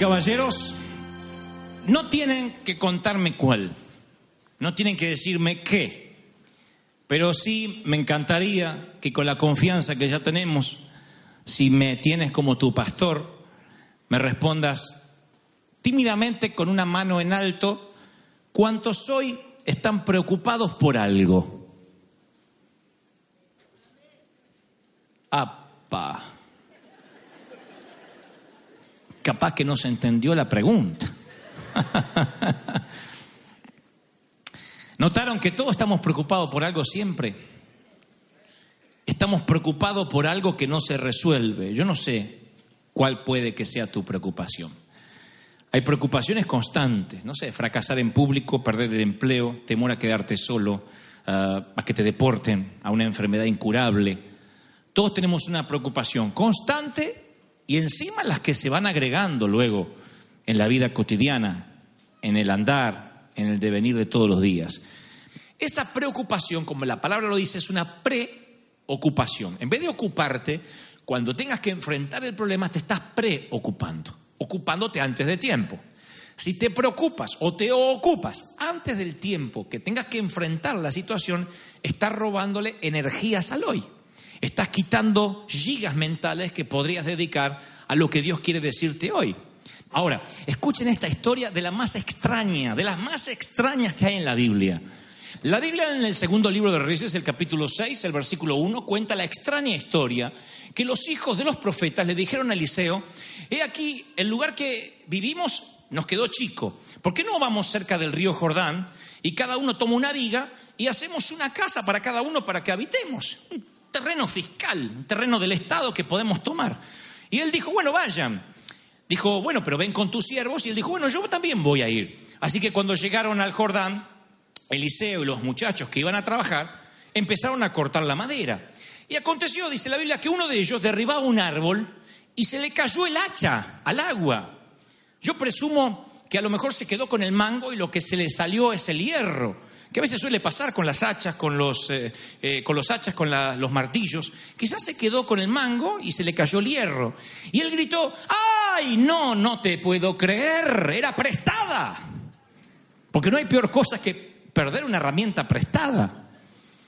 caballeros, no tienen que contarme cuál, no tienen que decirme qué, pero sí me encantaría que con la confianza que ya tenemos, si me tienes como tu pastor, me respondas tímidamente con una mano en alto, ¿cuántos hoy están preocupados por algo? ¡Apa! Capaz que no se entendió la pregunta. ¿Notaron que todos estamos preocupados por algo siempre? Estamos preocupados por algo que no se resuelve. Yo no sé cuál puede que sea tu preocupación. Hay preocupaciones constantes, no sé, fracasar en público, perder el empleo, temor a quedarte solo, ah, a que te deporten, a una enfermedad incurable. Todos tenemos una preocupación constante y encima las que se van agregando luego en la vida cotidiana, en el andar, en el devenir de todos los días. Esa preocupación, como la palabra lo dice, es una preocupación. En vez de ocuparte, cuando tengas que enfrentar el problema, te estás preocupando, ocupándote antes de tiempo. Si te preocupas o te ocupas antes del tiempo que tengas que enfrentar la situación, estás robándole energías al hoy. Estás quitando gigas mentales que podrías dedicar a lo que Dios quiere decirte hoy. Ahora, escuchen esta historia de la más extraña, de las más extrañas que hay en la Biblia. La Biblia en el segundo libro de Reyes, el capítulo 6, el versículo 1, cuenta la extraña historia que los hijos de los profetas le dijeron a Eliseo, he aquí, el lugar que vivimos nos quedó chico, ¿por qué no vamos cerca del río Jordán y cada uno toma una viga y hacemos una casa para cada uno para que habitemos? Terreno fiscal, un terreno del Estado que podemos tomar. Y él dijo, bueno, vayan. Dijo, bueno, pero ven con tus siervos. Y él dijo, bueno, yo también voy a ir. Así que cuando llegaron al Jordán, Eliseo y los muchachos que iban a trabajar empezaron a cortar la madera. Y aconteció, dice la Biblia, que uno de ellos derribaba un árbol y se le cayó el hacha al agua. Yo presumo que a lo mejor se quedó con el mango y lo que se le salió es el hierro, que a veces suele pasar con las hachas, con los, eh, eh, con los hachas, con los martillos. Quizás se quedó con el mango y se le cayó el hierro. Y él gritó, ¡ay, no, no te puedo creer! Era prestada. Porque no hay peor cosa que perder una herramienta prestada.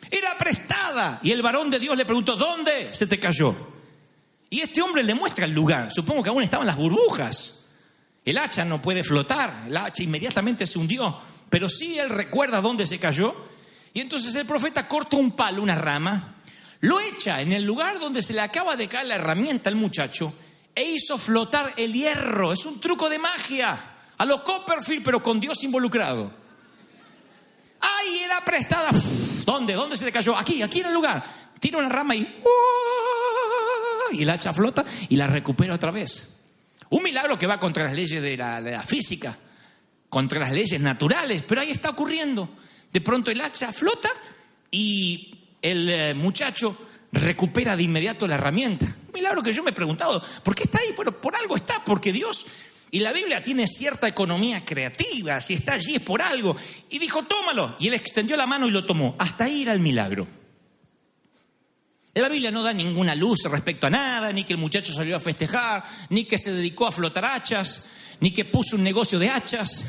Era prestada. Y el varón de Dios le preguntó, ¿dónde se te cayó? Y este hombre le muestra el lugar. Supongo que aún estaban las burbujas. El hacha no puede flotar. El hacha inmediatamente se hundió. Pero sí él recuerda dónde se cayó. Y entonces el profeta corta un palo, una rama, lo echa en el lugar donde se le acaba de caer la herramienta al muchacho e hizo flotar el hierro. Es un truco de magia. A lo Copperfield, pero con Dios involucrado. ¡Ay, era prestada! ¿Dónde? ¿Dónde se le cayó? Aquí, aquí en el lugar. Tira una rama y... Y el hacha flota y la recupera otra vez. Un milagro que va contra las leyes de la, física, contra las leyes naturales, pero ahí está ocurriendo. De pronto el hacha flota y el eh, muchacho recupera de inmediato la herramienta. Un milagro que yo me he preguntado, ¿por qué está ahí? Bueno, por algo está, porque Dios y la Biblia tiene cierta economía creativa, si está allí es por algo. Y dijo, tómalo. Y él extendió la mano y lo tomó. Hasta ahí era el milagro. La Biblia no da ninguna luz respecto a nada, ni que el muchacho salió a festejar, ni que se dedicó a flotar hachas, ni que puso un negocio de hachas,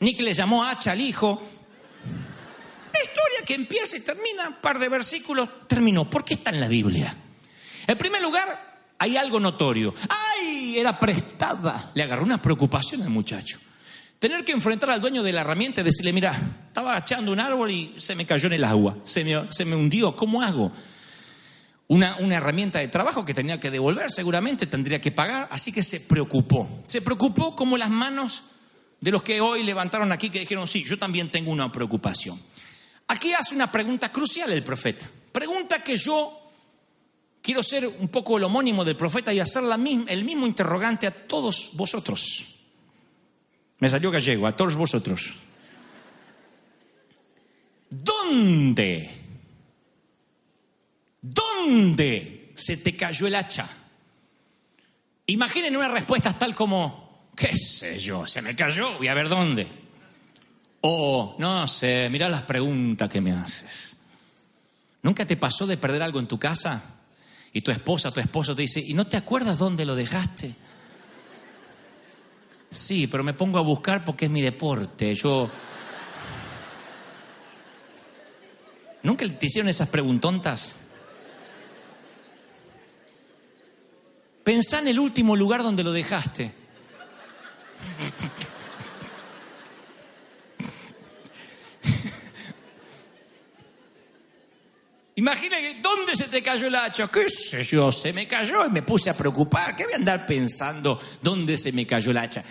ni que le llamó hacha al hijo. Una historia que empieza y termina, un par de versículos, terminó. ¿Por qué está en la Biblia? En primer lugar, hay algo notorio. ¡Ay! Era prestada. Le agarró una preocupación al muchacho. Tener que enfrentar al dueño de la herramienta y decirle, mira, estaba echando un árbol y se me cayó en el agua, se me, se me hundió, ¿cómo hago? Una, una herramienta de trabajo que tenía que devolver, seguramente tendría que pagar, así que se preocupó. Se preocupó como las manos de los que hoy levantaron aquí que dijeron, sí, yo también tengo una preocupación. Aquí hace una pregunta crucial el profeta. Pregunta que yo quiero ser un poco el homónimo del profeta y hacer la misma- el mismo interrogante a todos vosotros. Me salió gallego, a todos vosotros. ¿Dónde? ¿Dónde se te cayó el hacha? Imaginen una respuesta tal como, qué sé yo, se me cayó, voy a ver dónde. O, no sé, mira las preguntas que me haces. ¿Nunca te pasó de perder algo en tu casa? Y tu esposa, tu esposo te dice, ¿y no te acuerdas dónde lo dejaste? Sí, pero me pongo a buscar porque es mi deporte. Yo. ¿Nunca te hicieron esas preguntontas? Pensá en el último lugar donde lo dejaste. Imagina que ¿dónde se te cayó el hacha? ¿Qué sé yo? Se me cayó y me puse a preocupar. ¿Qué voy a andar pensando dónde se me cayó el hacha?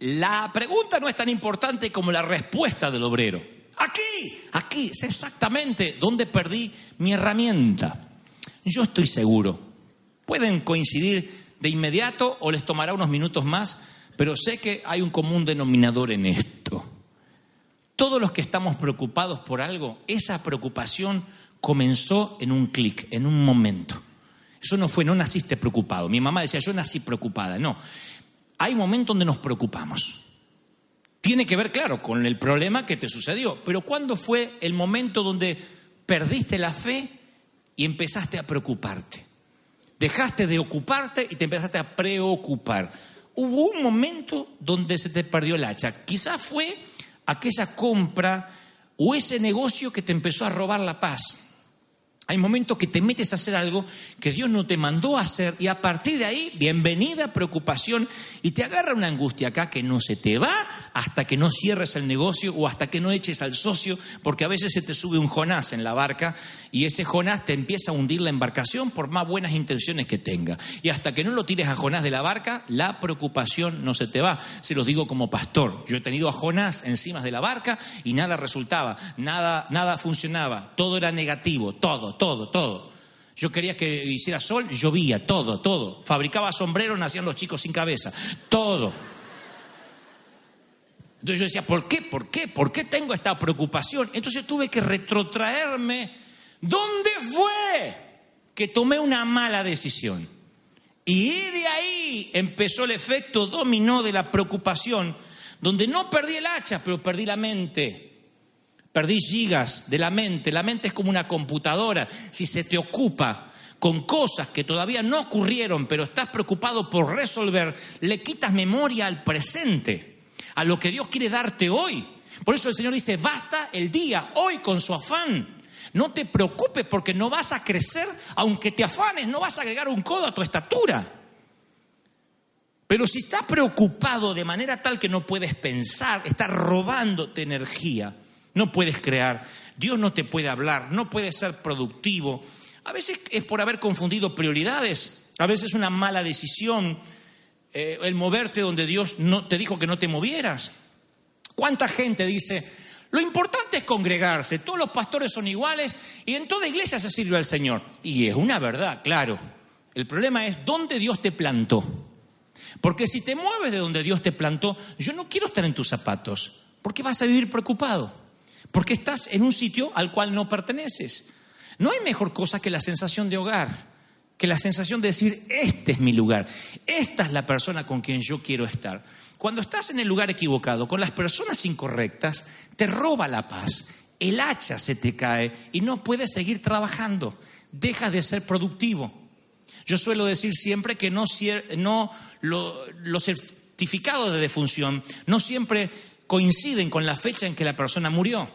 La pregunta no es tan importante como la respuesta del obrero. Aquí, aquí, sé exactamente dónde perdí mi herramienta. Yo estoy seguro. Pueden coincidir de inmediato o les tomará unos minutos más, pero sé que hay un común denominador en esto. Todos los que estamos preocupados por algo, esa preocupación comenzó en un clic, en un momento. Eso no fue, no naciste preocupado. Mi mamá decía, yo nací preocupada. No, hay momentos donde nos preocupamos. Tiene que ver, claro, con el problema que te sucedió. Pero ¿cuándo fue el momento donde perdiste la fe y empezaste a preocuparte? Dejaste de ocuparte y te empezaste a preocupar. Hubo un momento donde se te perdió el hacha. Quizás fue aquella compra o ese negocio que te empezó a robar la paz. Hay momentos que te metes a hacer algo que Dios no te mandó a hacer y a partir de ahí, bienvenida preocupación y te agarra una angustia acá que no se te va hasta que no cierres el negocio o hasta que no eches al socio, porque a veces se te sube un Jonás en la barca y ese Jonás te empieza a hundir la embarcación por más buenas intenciones que tenga. Y hasta que no lo tires a Jonás de la barca, la preocupación no se te va. Se los digo como pastor. Yo he tenido a Jonás encima de la barca y nada resultaba, nada, nada funcionaba, todo era negativo, todo todo, todo. Yo quería que hiciera sol, llovía, todo, todo. Fabricaba sombreros, nacían los chicos sin cabeza, todo. Entonces yo decía, ¿por qué? ¿Por qué? ¿Por qué tengo esta preocupación? Entonces tuve que retrotraerme. ¿Dónde fue que tomé una mala decisión? Y de ahí empezó el efecto dominó de la preocupación, donde no perdí el hacha, pero perdí la mente. Perdí gigas de la mente. La mente es como una computadora. Si se te ocupa con cosas que todavía no ocurrieron, pero estás preocupado por resolver, le quitas memoria al presente, a lo que Dios quiere darte hoy. Por eso el Señor dice, basta el día, hoy con su afán. No te preocupes porque no vas a crecer, aunque te afanes, no vas a agregar un codo a tu estatura. Pero si estás preocupado de manera tal que no puedes pensar, estás robándote energía, no puedes crear, Dios no te puede hablar, no puedes ser productivo. A veces es por haber confundido prioridades, a veces una mala decisión, eh, el moverte donde Dios no, te dijo que no te movieras. ¿Cuánta gente dice, lo importante es congregarse, todos los pastores son iguales y en toda iglesia se sirve al Señor? Y es una verdad, claro. El problema es dónde Dios te plantó. Porque si te mueves de donde Dios te plantó, yo no quiero estar en tus zapatos, porque vas a vivir preocupado, porque estás en un sitio al cual no perteneces. No hay mejor cosa que la sensación de hogar, que la sensación de decir, este es mi lugar, esta es la persona con quien yo quiero estar. Cuando estás en el lugar equivocado, con las personas incorrectas, te roba la paz, el hacha se te cae y no puedes seguir trabajando, dejas de ser productivo. Yo suelo decir siempre que no, no lo, los certificados de defunción no siempre coinciden con la fecha en que la persona murió.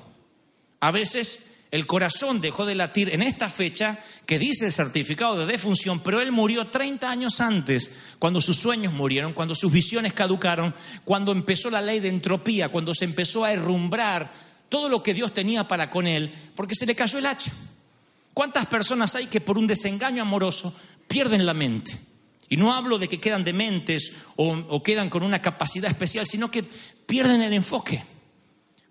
A veces el corazón dejó de latir en esta fecha que dice el certificado de defunción, pero él murió 30 años antes, cuando sus sueños murieron, cuando sus visiones caducaron, cuando empezó la ley de entropía, cuando se empezó a herrumbrar todo lo que Dios tenía para con él, porque se le cayó el hacha. ¿Cuántas personas hay que por un desengaño amoroso pierden la mente? Y no hablo de que quedan dementes o, o quedan con una capacidad especial, sino que pierden el enfoque.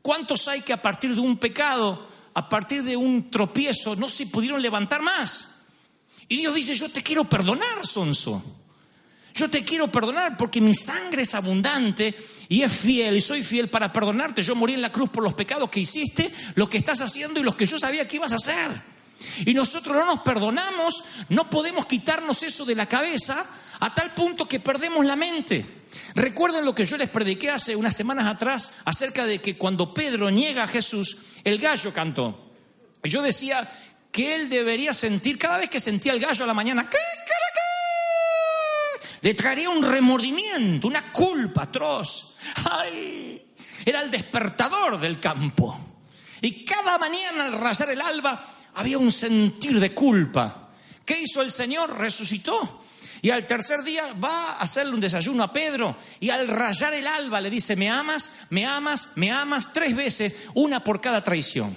¿Cuántos hay que a partir de un pecado, a partir de un tropiezo, no se pudieron levantar más? Y Dios dice, yo te quiero perdonar, Sonso. Yo te quiero perdonar porque mi sangre es abundante y es fiel y soy fiel para perdonarte. Yo morí en la cruz por los pecados que hiciste, lo que estás haciendo y los que yo sabía que ibas a hacer. Y nosotros no nos perdonamos, no podemos quitarnos eso de la cabeza a tal punto que perdemos la mente. Recuerden lo que yo les prediqué hace unas semanas atrás acerca de que cuando Pedro niega a Jesús, el gallo cantó. Yo decía que él debería sentir, cada vez que sentía el gallo a la mañana, ¿qué, le traería un remordimiento, una culpa atroz. Era el despertador del campo. Y cada mañana al rayar el alba había un sentir de culpa. ¿Qué hizo el Señor? Resucitó. Y al tercer día va a hacerle un desayuno a Pedro y al rayar el alba le dice, me amas, me amas, me amas, tres veces, una por cada traición.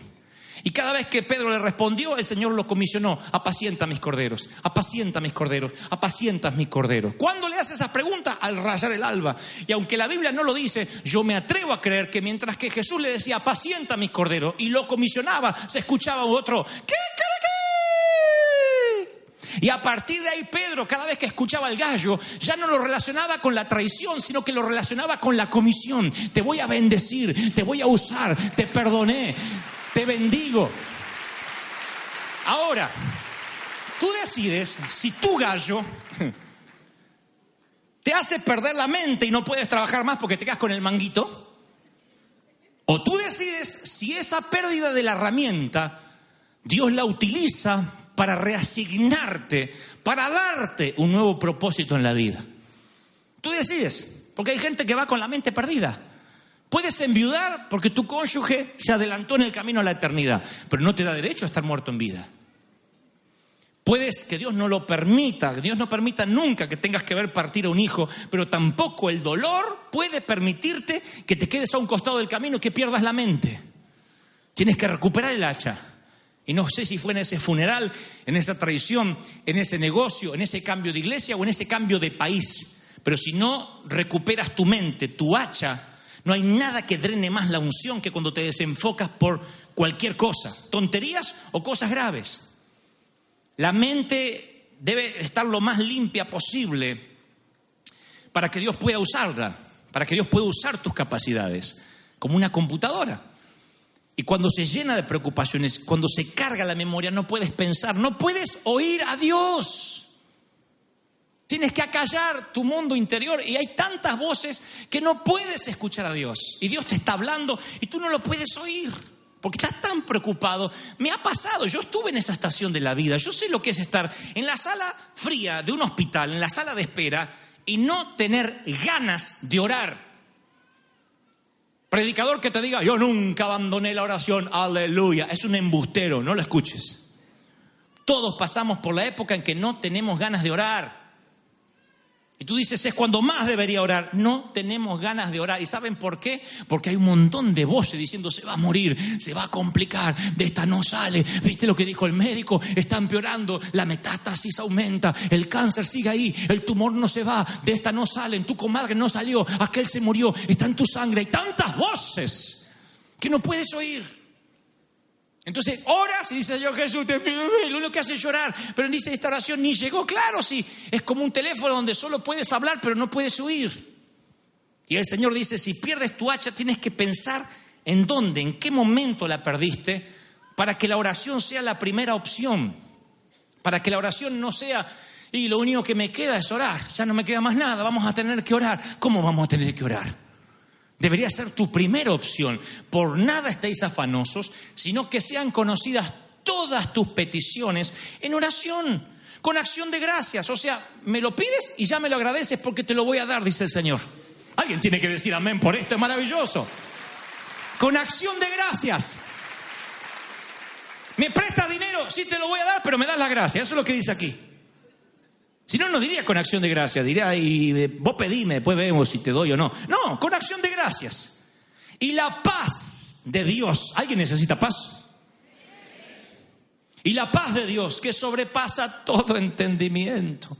Y cada vez que Pedro le respondió, el Señor lo comisionó, apacienta mis corderos, apacienta mis corderos, apacienta mis corderos. ¿Cuándo le hace esa pregunta? Al rayar el alba. Y aunque la Biblia no lo dice, yo me atrevo a creer que mientras que Jesús le decía, apacienta mis corderos, y lo comisionaba, se escuchaba otro, ¿qué, y a partir de ahí Pedro, cada vez que escuchaba el gallo, ya no lo relacionaba con la traición, sino que lo relacionaba con la comisión. Te voy a bendecir, te voy a usar, te perdoné, te bendigo. Ahora, tú decides si tu gallo te hace perder la mente y no puedes trabajar más porque te quedas con el manguito. O tú decides si esa pérdida de la herramienta Dios la utiliza para reasignarte, para darte un nuevo propósito en la vida. Tú decides, porque hay gente que va con la mente perdida. Puedes enviudar porque tu cónyuge se adelantó en el camino a la eternidad, pero no te da derecho a estar muerto en vida. Puedes que Dios no lo permita, que Dios no permita nunca que tengas que ver partir a un hijo, pero tampoco el dolor puede permitirte que te quedes a un costado del camino y que pierdas la mente. Tienes que recuperar el hacha. Y no sé si fue en ese funeral, en esa traición, en ese negocio, en ese cambio de iglesia o en ese cambio de país. Pero si no recuperas tu mente, tu hacha, no hay nada que drene más la unción que cuando te desenfocas por cualquier cosa, tonterías o cosas graves. La mente debe estar lo más limpia posible para que Dios pueda usarla, para que Dios pueda usar tus capacidades, como una computadora. Y cuando se llena de preocupaciones, cuando se carga la memoria, no puedes pensar, no puedes oír a Dios. Tienes que acallar tu mundo interior y hay tantas voces que no puedes escuchar a Dios. Y Dios te está hablando y tú no lo puedes oír porque estás tan preocupado. Me ha pasado, yo estuve en esa estación de la vida, yo sé lo que es estar en la sala fría de un hospital, en la sala de espera y no tener ganas de orar. Predicador que te diga, yo nunca abandoné la oración, aleluya, es un embustero, no lo escuches. Todos pasamos por la época en que no tenemos ganas de orar. Y tú dices, es cuando más debería orar. No tenemos ganas de orar. ¿Y saben por qué? Porque hay un montón de voces diciendo, se va a morir, se va a complicar, de esta no sale. ¿Viste lo que dijo el médico? Está empeorando, la metástasis aumenta, el cáncer sigue ahí, el tumor no se va, de esta no sale, en tu comadre no salió, aquel se murió, está en tu sangre. Hay tantas voces que no puedes oír. Entonces oras y dice Señor Jesús, te pido, lo único que hace es llorar. Pero dice esta oración ni llegó, claro, sí. Es como un teléfono donde solo puedes hablar, pero no puedes oír. Y el Señor dice, si pierdes tu hacha, tienes que pensar en dónde, en qué momento la perdiste, para que la oración sea la primera opción. Para que la oración no sea, y lo único que me queda es orar, ya no me queda más nada, vamos a tener que orar. ¿Cómo vamos a tener que orar? Debería ser tu primera opción. Por nada estéis afanosos, sino que sean conocidas todas tus peticiones en oración, con acción de gracias. O sea, me lo pides y ya me lo agradeces porque te lo voy a dar, dice el Señor. Alguien tiene que decir amén por esto, es maravilloso. Con acción de gracias. Me prestas dinero, sí te lo voy a dar, pero me das la gracia. Eso es lo que dice aquí. Si no, no diría con acción de gracias, diría, y eh, vos pedime, después vemos si te doy o no. No, con acción de gracias. Y la paz de Dios, ¿alguien necesita paz? Y la paz de Dios, que sobrepasa todo entendimiento,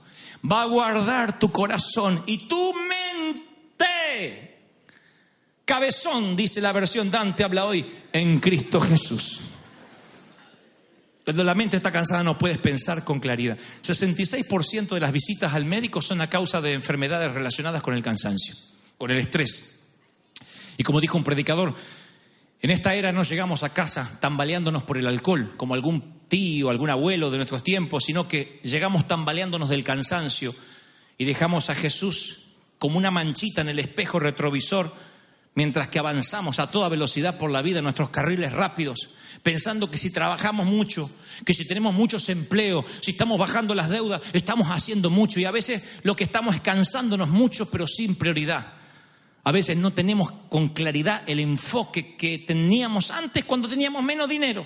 va a guardar tu corazón y tu mente. Cabezón, dice la versión Dante, habla hoy, en Cristo Jesús. Cuando la mente está cansada no puedes pensar con claridad. 66% de las visitas al médico son a causa de enfermedades relacionadas con el cansancio, con el estrés. Y como dijo un predicador, en esta era no llegamos a casa tambaleándonos por el alcohol, como algún tío, algún abuelo de nuestros tiempos, sino que llegamos tambaleándonos del cansancio y dejamos a Jesús como una manchita en el espejo retrovisor mientras que avanzamos a toda velocidad por la vida en nuestros carriles rápidos, pensando que si trabajamos mucho, que si tenemos muchos empleos, si estamos bajando las deudas, estamos haciendo mucho y a veces lo que estamos es cansándonos mucho pero sin prioridad. A veces no tenemos con claridad el enfoque que teníamos antes cuando teníamos menos dinero.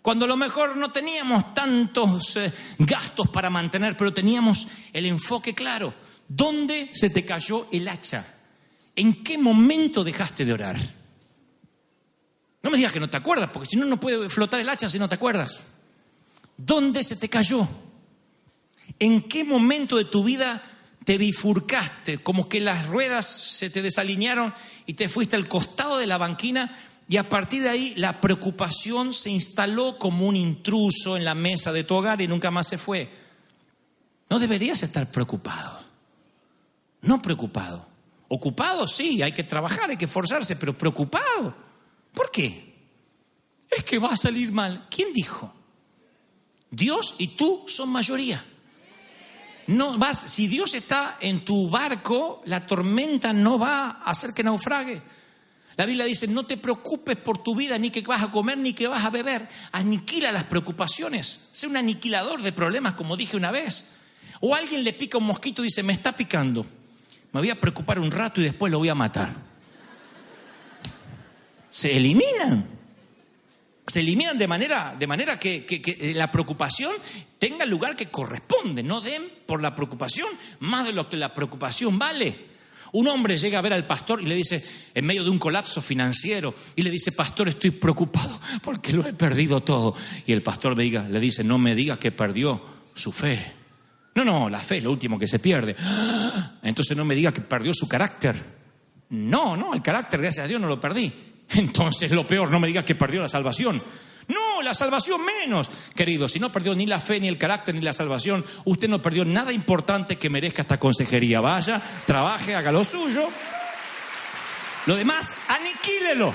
Cuando a lo mejor no teníamos tantos eh, gastos para mantener, pero teníamos el enfoque claro. ¿Dónde se te cayó el hacha? ¿En qué momento dejaste de orar? No me digas que no te acuerdas, porque si no, no puede flotar el hacha si no te acuerdas. ¿Dónde se te cayó? ¿En qué momento de tu vida te bifurcaste? Como que las ruedas se te desalinearon y te fuiste al costado de la banquina y a partir de ahí la preocupación se instaló como un intruso en la mesa de tu hogar y nunca más se fue. No deberías estar preocupado. No preocupado. Ocupado, sí, hay que trabajar, hay que esforzarse, pero preocupado. ¿Por qué? Es que va a salir mal. ¿Quién dijo? Dios y tú son mayoría. No vas, si Dios está en tu barco, la tormenta no va a hacer que naufrague. La Biblia dice, no te preocupes por tu vida, ni que vas a comer, ni que vas a beber. Aniquila las preocupaciones. Sé un aniquilador de problemas, como dije una vez. O alguien le pica un mosquito y dice, me está picando. Me voy a preocupar un rato y después lo voy a matar. Se eliminan. Se eliminan de manera, de manera que, que la preocupación tenga el lugar que corresponde. No den por la preocupación más de lo que la preocupación vale. Un hombre llega a ver al pastor y le dice, en medio de un colapso financiero, y le dice, pastor, estoy preocupado porque lo he perdido todo. Y el pastor le, diga, le dice, no me digas que perdió su fe. No, no, la fe es lo último que se pierde. "Ah, Entonces no me diga que perdió su carácter. No, no, el carácter, gracias a Dios, no lo perdí. Entonces lo peor, no me diga que perdió la salvación. No, la salvación menos. Querido, si no perdió ni la fe, ni el carácter, ni la salvación, usted no perdió nada importante que merezca esta consejería. Vaya, trabaje, haga lo suyo. Lo demás, aniquílelo.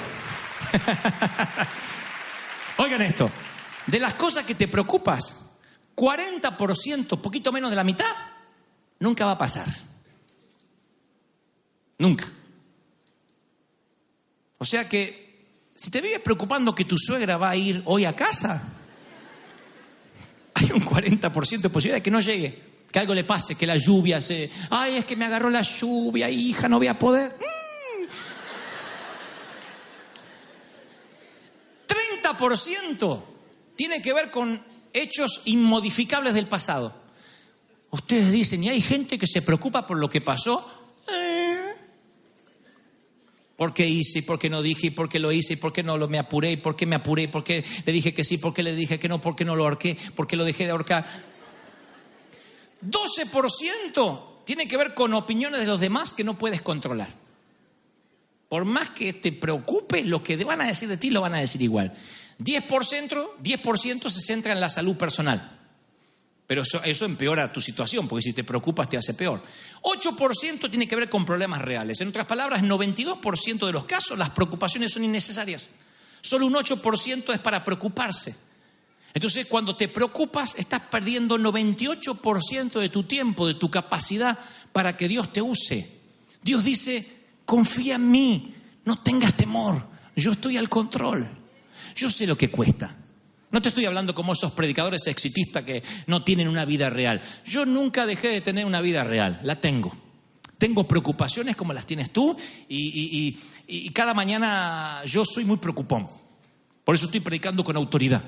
Oigan esto, de las cosas que te preocupas, 40%, poquito menos de la mitad, nunca va a pasar. Nunca. O sea que si te vives preocupando que tu suegra va a ir hoy a casa, hay un 40% de posibilidad de que no llegue, que algo le pase, que la lluvia se... Ay, es que me agarró la lluvia, hija, no voy a poder. Mm. 30% tiene que ver con hechos inmodificables del pasado. Ustedes dicen, ¿y hay gente que se preocupa por lo que pasó? Eh, ¿Por qué hice? ¿Y por qué no dije? ¿Y por qué lo hice? ¿Y por qué no lo me apuré? ¿Y por qué me apuré? ¿Y por qué le dije que sí? ¿Por qué le dije que no? ¿Por qué no lo ahorqué? ¿Por qué lo dejé de ahorcar? 12% tiene que ver con opiniones de los demás que no puedes controlar. Por más que te preocupe, lo que van a decir de ti lo van a decir igual. 10%, 10% se centra en la salud personal. Pero eso, empeora tu situación, porque si te preocupas te hace peor. 8% tiene que ver con problemas reales. En otras palabras, 92% de los casos las preocupaciones son innecesarias. Solo un 8% es para preocuparse. Entonces, cuando te preocupas, estás perdiendo 98% de tu tiempo, de tu capacidad para que Dios te use. Dios dice, confía en mí, no tengas temor, yo estoy al control. Yo sé lo que cuesta. No te estoy hablando como esos predicadores exitistas que no tienen una vida real. Yo nunca dejé de tener una vida real, la tengo. Tengo preocupaciones como las tienes tú y, cada mañana yo soy muy preocupón. Por eso estoy predicando con autoridad.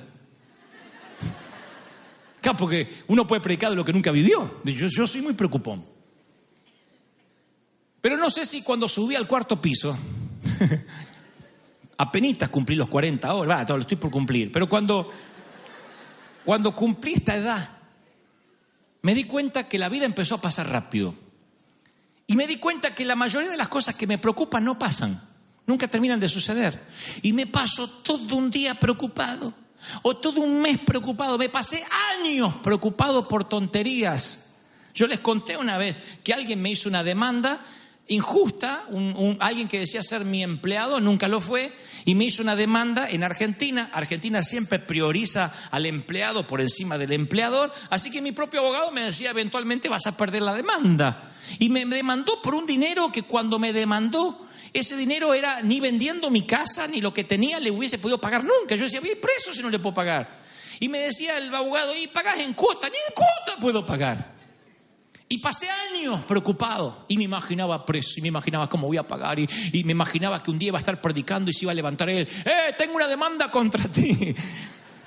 Claro, porque uno puede predicar de lo que nunca vivió. Yo, yo soy muy preocupón. Pero no sé si cuando subí al cuarto piso, apenitas cumplí los 40 ahora, va, lo estoy por cumplir, pero cuando, cuando cumplí esta edad, me di cuenta que la vida empezó a pasar rápido. Y me di cuenta que la mayoría de las cosas que me preocupan no pasan, nunca terminan de suceder. Y me paso todo un día preocupado. O todo un mes preocupado. Me pasé años preocupado por tonterías. Yo les conté una vez que alguien me hizo una demanda injusta, alguien que decía ser mi empleado, nunca lo fue, y me hizo una demanda en Argentina. Argentina siempre prioriza al empleado por encima del empleador, así que mi propio abogado me decía, eventualmente vas a perder la demanda. Y me demandó por un dinero que cuando me demandó, ese dinero era ni vendiendo mi casa, ni lo que tenía le hubiese podido pagar nunca. Yo decía, voy preso si no le puedo pagar. Y me decía el abogado, y pagás en cuota, ni en cuota puedo pagar. Y pasé años preocupado y me imaginaba preso y me imaginaba cómo voy a pagar y, y me imaginaba que un día iba a estar predicando y se iba a levantar él, ¡eh, tengo una demanda contra ti!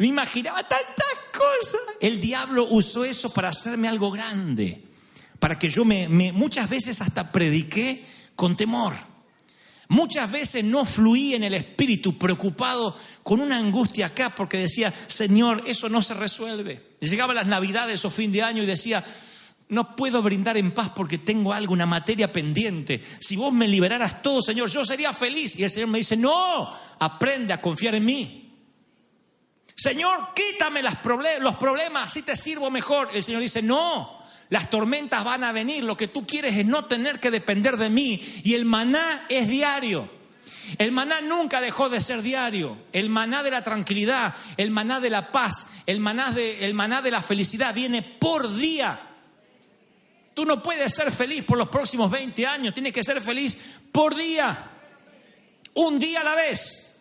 Me imaginaba tantas cosas. El diablo usó eso para hacerme algo grande, para que yo me, muchas veces hasta prediqué con temor. Muchas veces no fluí en el espíritu preocupado con una angustia acá porque decía, Señor, eso no se resuelve. Llegaba las navidades o fin de año y decía, no puedo brindar en paz porque tengo algo, una materia pendiente. Si vos me liberaras todo, Señor, yo sería feliz. Y el Señor me dice, no, aprende a confiar en mí. Señor, quítame los problemas, así te sirvo mejor. El Señor dice, no, las tormentas van a venir, lo que tú quieres es no tener que depender de mí. Y el maná es diario. El maná nunca dejó de ser diario. El maná de la tranquilidad, el maná de la paz, el maná de, el maná de la felicidad viene por día. Tú no puedes ser feliz por los próximos 20 años, tienes que ser feliz por día. Un día a la vez.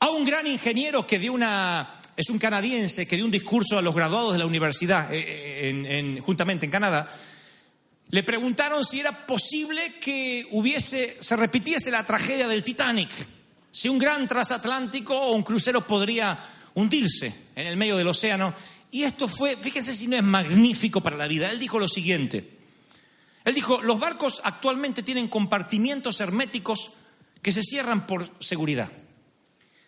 A un gran ingeniero que dio una, es un canadiense que dio un discurso a los graduados de la universidad, eh, en- en- juntamente en Canadá, le preguntaron si era posible que hubiese, se repitiese la tragedia del Titanic, si un gran transatlántico o un crucero podría hundirse en el medio del océano. Y esto fue, fíjense si no es magnífico para la vida. Él dijo lo siguiente. Él dijo, los barcos actualmente tienen compartimientos herméticos que se cierran por seguridad.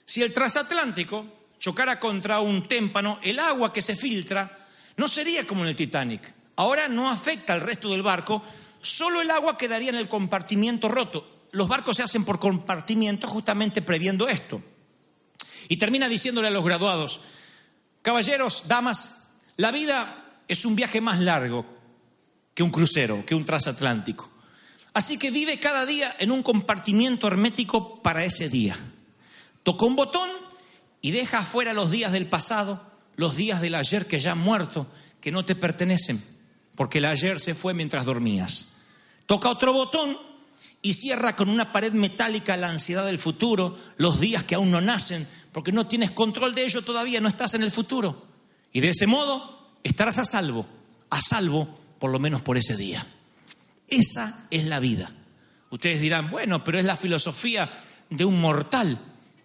Si el transatlántico chocara contra un témpano, el agua que se filtra no sería como en el Titanic. Ahora no afecta al resto del barco, solo el agua quedaría en el compartimiento roto. Los barcos se hacen por compartimiento justamente previendo esto. Y termina diciéndole a los graduados, caballeros, damas, la vida es un viaje más largo que un crucero, que un transatlántico. Así que vive cada día en un compartimiento hermético para ese día. Toca un botón y deja afuera los días del pasado, los días del ayer que ya han muerto, que no te pertenecen, porque el ayer se fue mientras dormías. Toca otro botón y cierra con una pared metálica la ansiedad del futuro, los días que aún no nacen, porque no tienes control de ello todavía, no estás en el futuro. Y de ese modo estarás a salvo, a salvo por lo menos por ese día. Esa es la vida. Ustedes dirán, bueno, pero es la filosofía de un mortal.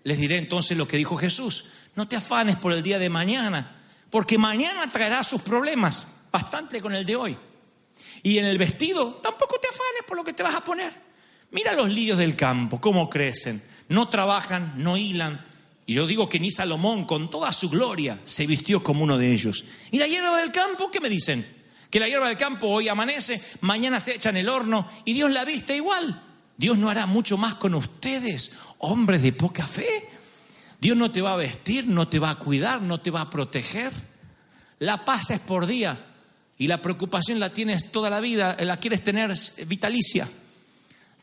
Les diré entonces lo que dijo Jesús. No te afanes por el día de mañana, porque mañana traerá sus problemas, bastante con el de hoy. Y en el vestido, tampoco te afanes por lo que te vas a poner. Mira los lirios del campo, cómo crecen. No trabajan, no hilan. Y yo digo que ni Salomón, con toda su gloria, se vistió como uno de ellos. ¿Y la hierba del campo? ¿Qué me dicen? Que la hierba del campo hoy amanece, mañana se echa en el horno y Dios la viste igual. Dios no hará mucho más con ustedes, hombres de poca fe. Dios no te va a vestir, no te va a cuidar, no te va a proteger. La paz es por día y la preocupación la tienes toda la vida, la quieres tener vitalicia.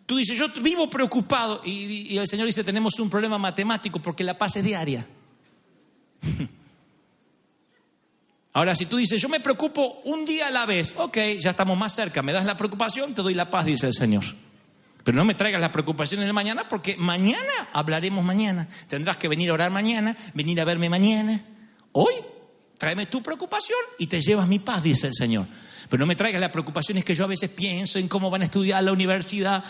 Tú dices, yo vivo preocupado y, el Señor dice, tenemos un problema matemático porque la paz es diaria. Ahora, si tú dices, yo me preocupo un día a la vez, ok, ya estamos más cerca, me das la preocupación, te doy la paz, dice el Señor. Pero no me traigas la preocupación en el mañana porque mañana hablaremos mañana. Tendrás que venir a orar mañana, venir a verme mañana. Hoy, tráeme tu preocupación y te llevas mi paz, dice el Señor. Pero no me traigas la preocupación, es que yo a veces pienso en cómo van a estudiar la universidad.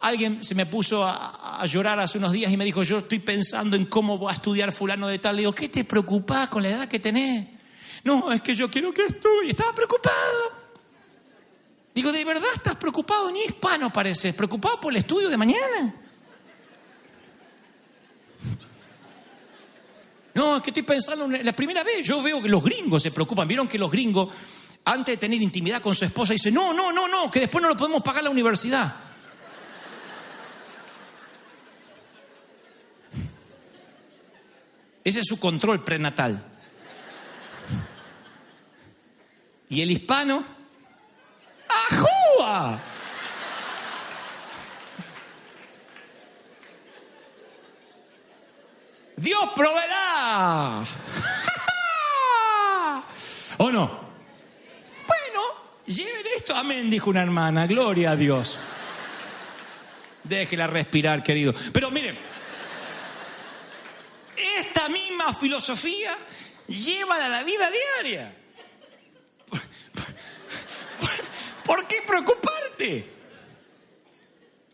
Alguien se me puso a, llorar hace unos días y me dijo, yo estoy pensando en cómo va a estudiar fulano de tal. Le digo, ¿qué te preocupas con la edad que tenés? No, es que yo quiero que estudie. Estaba preocupado. Digo, ¿de verdad estás preocupado? Ni hispano pareces. ¿Preocupado por el estudio de mañana? No, es que estoy pensando, la primera vez yo veo que los gringos se preocupan. Vieron que los gringos, antes de tener intimidad con su esposa, dicen, no, no, no, no, que después no lo podemos pagar la universidad. Ese es su control prenatal. Y el hispano, ¡ajúa! Dios proveerá. ¿O no? Bueno, lleven esto. Amén, dijo una hermana. Gloria a Dios. Déjela respirar, querido. Pero miren, esta misma filosofía lleva a la vida diaria. ¿Por qué preocuparte?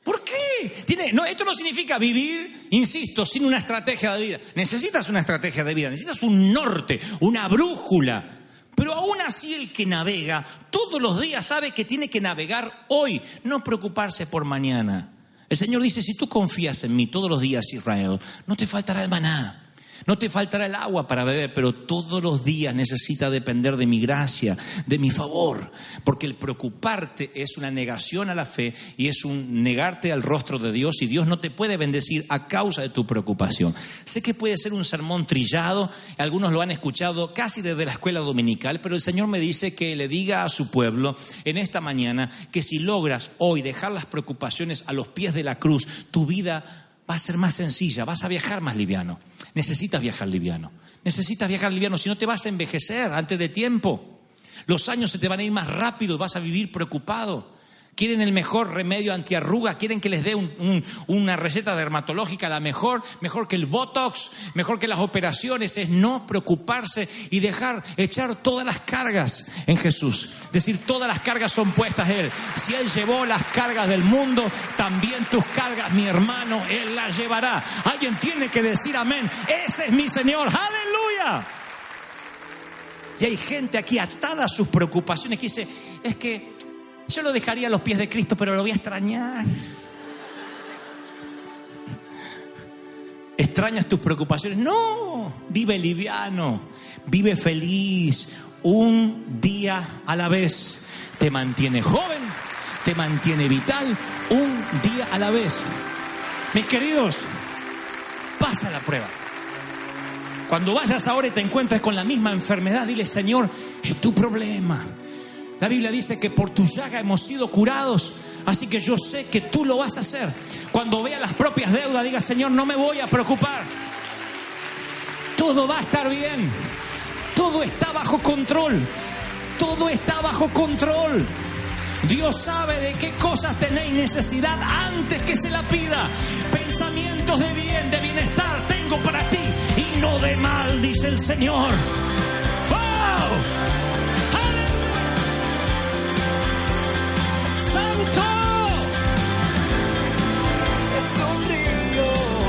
¿Por qué? No, esto no significa vivir, insisto, sin una estrategia de vida. Necesitas una estrategia de vida, necesitas un norte, una brújula. Pero aún así el que navega todos los días sabe que tiene que navegar hoy, no preocuparse por mañana. El Señor dice, si tú confías en mí todos los días, Israel, no te faltará el maná. No te faltará el agua para beber, pero todos los días necesitas depender de mi gracia, de mi favor, porque el preocuparte es una negación a la fe y es un negarte al rostro de Dios y Dios no te puede bendecir a causa de tu preocupación. Sé que puede ser un sermón trillado, algunos lo han escuchado casi desde la escuela dominical, pero el Señor me dice que le diga a su pueblo en esta mañana que si logras hoy dejar las preocupaciones a los pies de la cruz, tu vida va a ser más sencilla, vas a viajar más liviano. Necesitas viajar liviano. Necesitas viajar liviano, si no te vas a envejecer antes de tiempo. Los años se te van a ir más rápido, vas a vivir preocupado quieren el mejor remedio antiarruga, quieren que les dé un- un- una receta dermatológica, la mejor, mejor que el Botox, mejor que las operaciones, es no preocuparse y dejar, echar todas las cargas en Jesús. Decir, todas las cargas son puestas Él. Si Él llevó las cargas del mundo, también tus cargas, mi hermano, Él las llevará. Alguien tiene que decir amén. Ese es mi Señor. Aleluya. Y hay gente aquí atada a sus preocupaciones que dice, es que yo lo dejaría a los pies de Cristo, pero lo voy a extrañar. ¿Extrañas tus preocupaciones? No, vive liviano, vive feliz, un día a la vez. Te mantiene joven, te mantiene vital, un día a la vez. Mis queridos, pasa la prueba. Cuando vayas ahora y te encuentres con la misma enfermedad, dile, Señor, es tu problema. La Biblia dice que por tu llaga hemos sido curados. Así que yo sé que tú lo vas a hacer. Cuando vea las propias deudas, diga, Señor, no me voy a preocupar. Todo va a estar bien. Todo está bajo control. Todo está bajo control. Dios sabe de qué cosas tenéis necesidad antes que se la pida. Pensamientos de bien, de bienestar tengo para ti y no de mal, dice el Señor. sonrío.